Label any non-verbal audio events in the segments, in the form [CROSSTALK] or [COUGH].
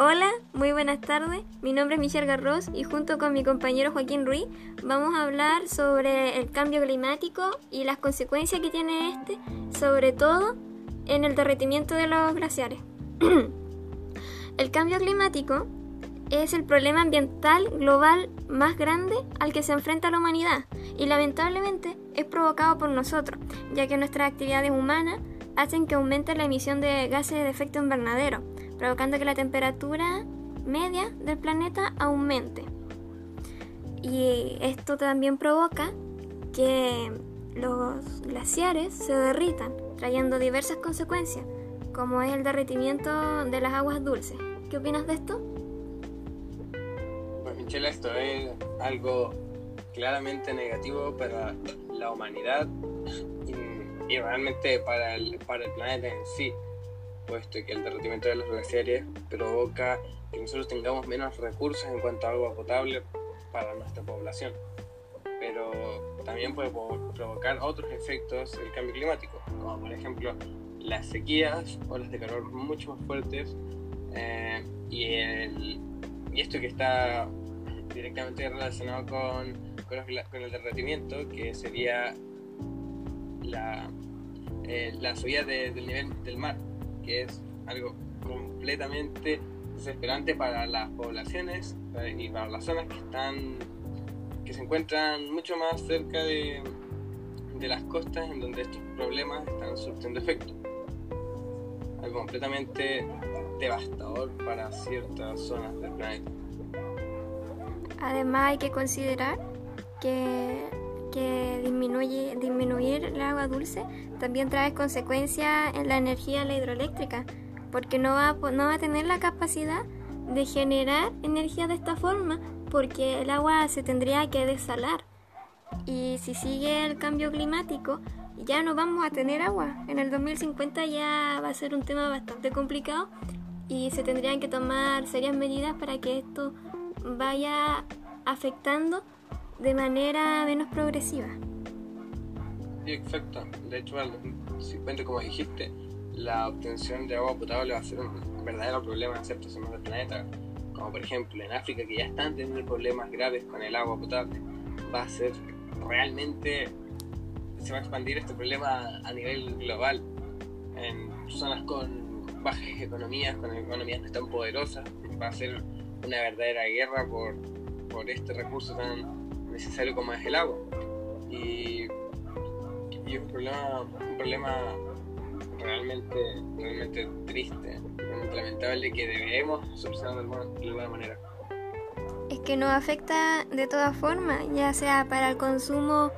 Hola, muy buenas tardes. Mi nombre es Michelle Garros y junto con mi compañero Joaquín Ruiz vamos a hablar sobre el cambio climático y las consecuencias que tiene este, sobre todo en el derretimiento de los glaciares. [CLEARS THROAT] el cambio climático es el problema ambiental global más grande al que se enfrenta la humanidad y lamentablemente es provocado por nosotros, ya que nuestras actividades humanas hacen que aumente la emisión de gases de efecto invernadero provocando que la temperatura media del planeta aumente. Y esto también provoca que los glaciares se derritan, trayendo diversas consecuencias, como es el derretimiento de las aguas dulces. ¿Qué opinas de esto? Pues Michelle, esto es algo claramente negativo para la humanidad y, realmente para el, para el planeta en sí puesto que el derretimiento de los glaciares provoca que nosotros tengamos menos recursos en cuanto a agua potable para nuestra población. Pero también puede provocar otros efectos el cambio climático, como por ejemplo las sequías, olas de calor mucho más fuertes eh, y, el, y esto que está directamente relacionado con, con, el derretimiento, que sería la, eh, la subida del nivel del mar que es algo completamente desesperante para las poblaciones eh, y para las zonas que están que se encuentran mucho más cerca de, de las costas en donde estos problemas están surtiendo efecto. Algo completamente devastador para ciertas zonas del planeta. Además hay que considerar que, que disminuye, disminuir el agua dulce también trae consecuencias en la energía hidroeléctrica, porque no va, no va a tener la capacidad de generar energía de esta forma, porque el agua se tendría que desalar. Y si sigue el cambio climático, ya no vamos a tener agua. En el 2050 ya va a ser un tema bastante complicado y se tendrían que tomar serias medidas para que esto vaya afectando de manera menos progresiva. Sí, exacto. De hecho, 2050, como dijiste, la obtención de agua potable va a ser un verdadero problema en ciertas zonas del planeta, como por ejemplo en África, que ya están teniendo problemas graves con el agua potable. Va a ser realmente, se va a expandir este problema a nivel global, en zonas con bajas economías, con economías no tan poderosas. Va a ser una verdadera guerra por, por este recurso tan necesario como es el agua. Y es un problema, un problema realmente, realmente triste, realmente lamentable que debemos solucionar de alguna, manera. Es que nos afecta de todas formas, ya sea para el consumo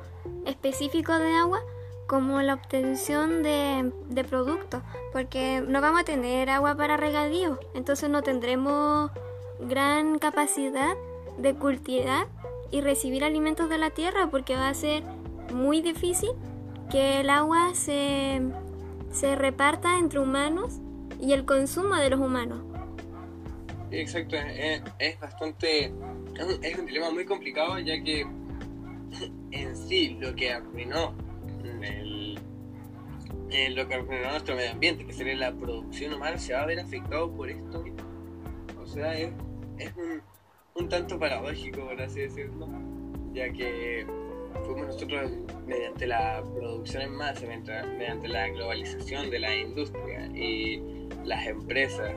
específico de agua como la obtención de, de productos, porque no vamos a tener agua para regadío, entonces no tendremos gran capacidad de cultivar y recibir alimentos de la tierra porque va a ser muy difícil que el agua se, se reparta entre humanos y el consumo de los humanos. Exacto, es, bastante, es un dilema muy complicado ya que [LAUGHS] en sí lo que arruinó el, lo que arruinó nuestro medio ambiente, que sería la producción humana, se va a ver afectado por esto O sea, es, es un, un tanto paradójico, por así decirlo, ya que fuimos nosotros mediante la producción en masa, mediante la globalización de la industria y las empresas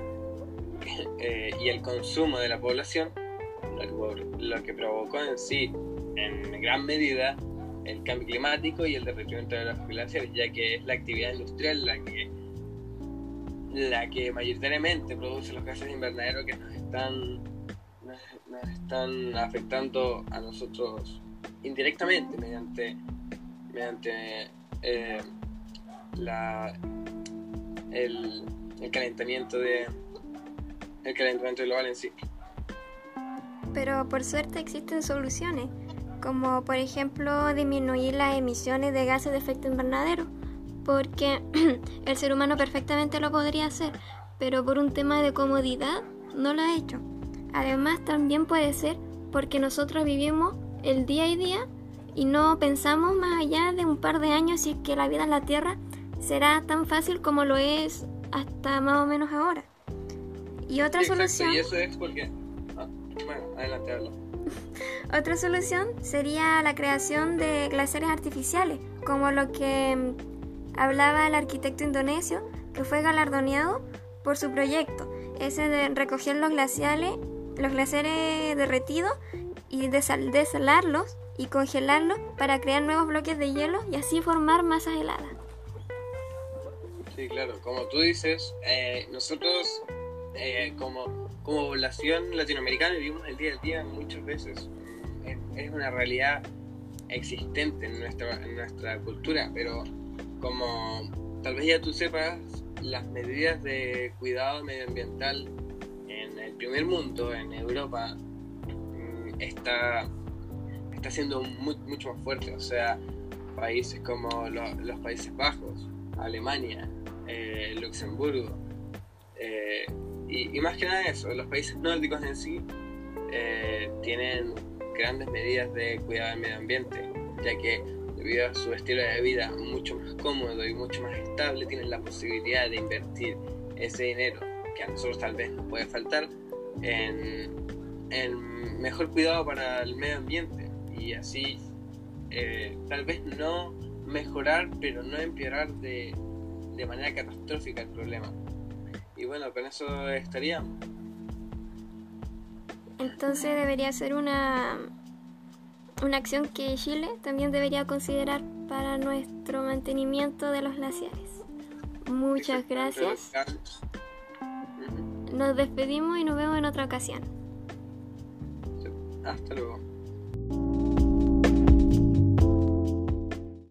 [LAUGHS] eh, y el consumo de la población, lo que, provocó en sí, en gran medida, el cambio climático y el derretimiento de las glaciares, ya que es la actividad industrial la que la que mayoritariamente produce los gases invernadero que nos están nos están afectando a nosotros indirectamente mediante, mediante eh, la, el, calentamiento de el calentamiento global en sí. Pero por suerte existen soluciones, como por ejemplo disminuir las emisiones de gases de efecto invernadero, porque [CLEARS THROAT] el ser humano perfectamente lo podría hacer, pero por un tema de comodidad no lo ha hecho. Además también puede ser porque nosotros vivimos el día y día y no pensamos más allá de un par de años si es que la vida en la Tierra será tan fácil como lo es hasta más o menos ahora. Y otra exacto, solución... Y eso es porque... ah, bueno, adelante, habla. [LAUGHS] Otra solución sería la creación de glaciares artificiales, como lo que mm, hablaba el arquitecto indonesio, que fue galardoneado por su proyecto, ese de recoger los glaciares, los glaciares derretidos y desal- desalarlos y congelarlos para crear nuevos bloques de hielo y así formar masas heladas. Sí, claro, como tú dices, eh, nosotros eh, como, como población latinoamericana vivimos el día a día muchas veces. Es, es una realidad existente en nuestra, en nuestra cultura, pero como tal vez ya tú sepas, las medidas de cuidado medioambiental en el primer mundo, en Europa, mm, está, está siendo mu- mucho más fuerte. O sea, países como lo- los Países Bajos, Alemania, eh, Luxemburgo, eh, y, y más que nada eso, los países nórdicos en sí eh, tienen grandes medidas de cuidado del medio ambiente, ya que debido a su estilo de vida mucho más cómodo y mucho más estable, tienen la posibilidad de invertir ese dinero que a nosotros tal vez nos puede faltar en, en mejor cuidado para el medio ambiente y así eh, tal vez no mejorar, pero no empeorar de, de manera catastrófica el problema. Y bueno, con eso estaríamos. Entonces debería ser una, una acción que Chile también debería considerar para nuestro mantenimiento de los glaciares. Muchas gracias. Nos despedimos y nos vemos en otra ocasión. Hasta luego.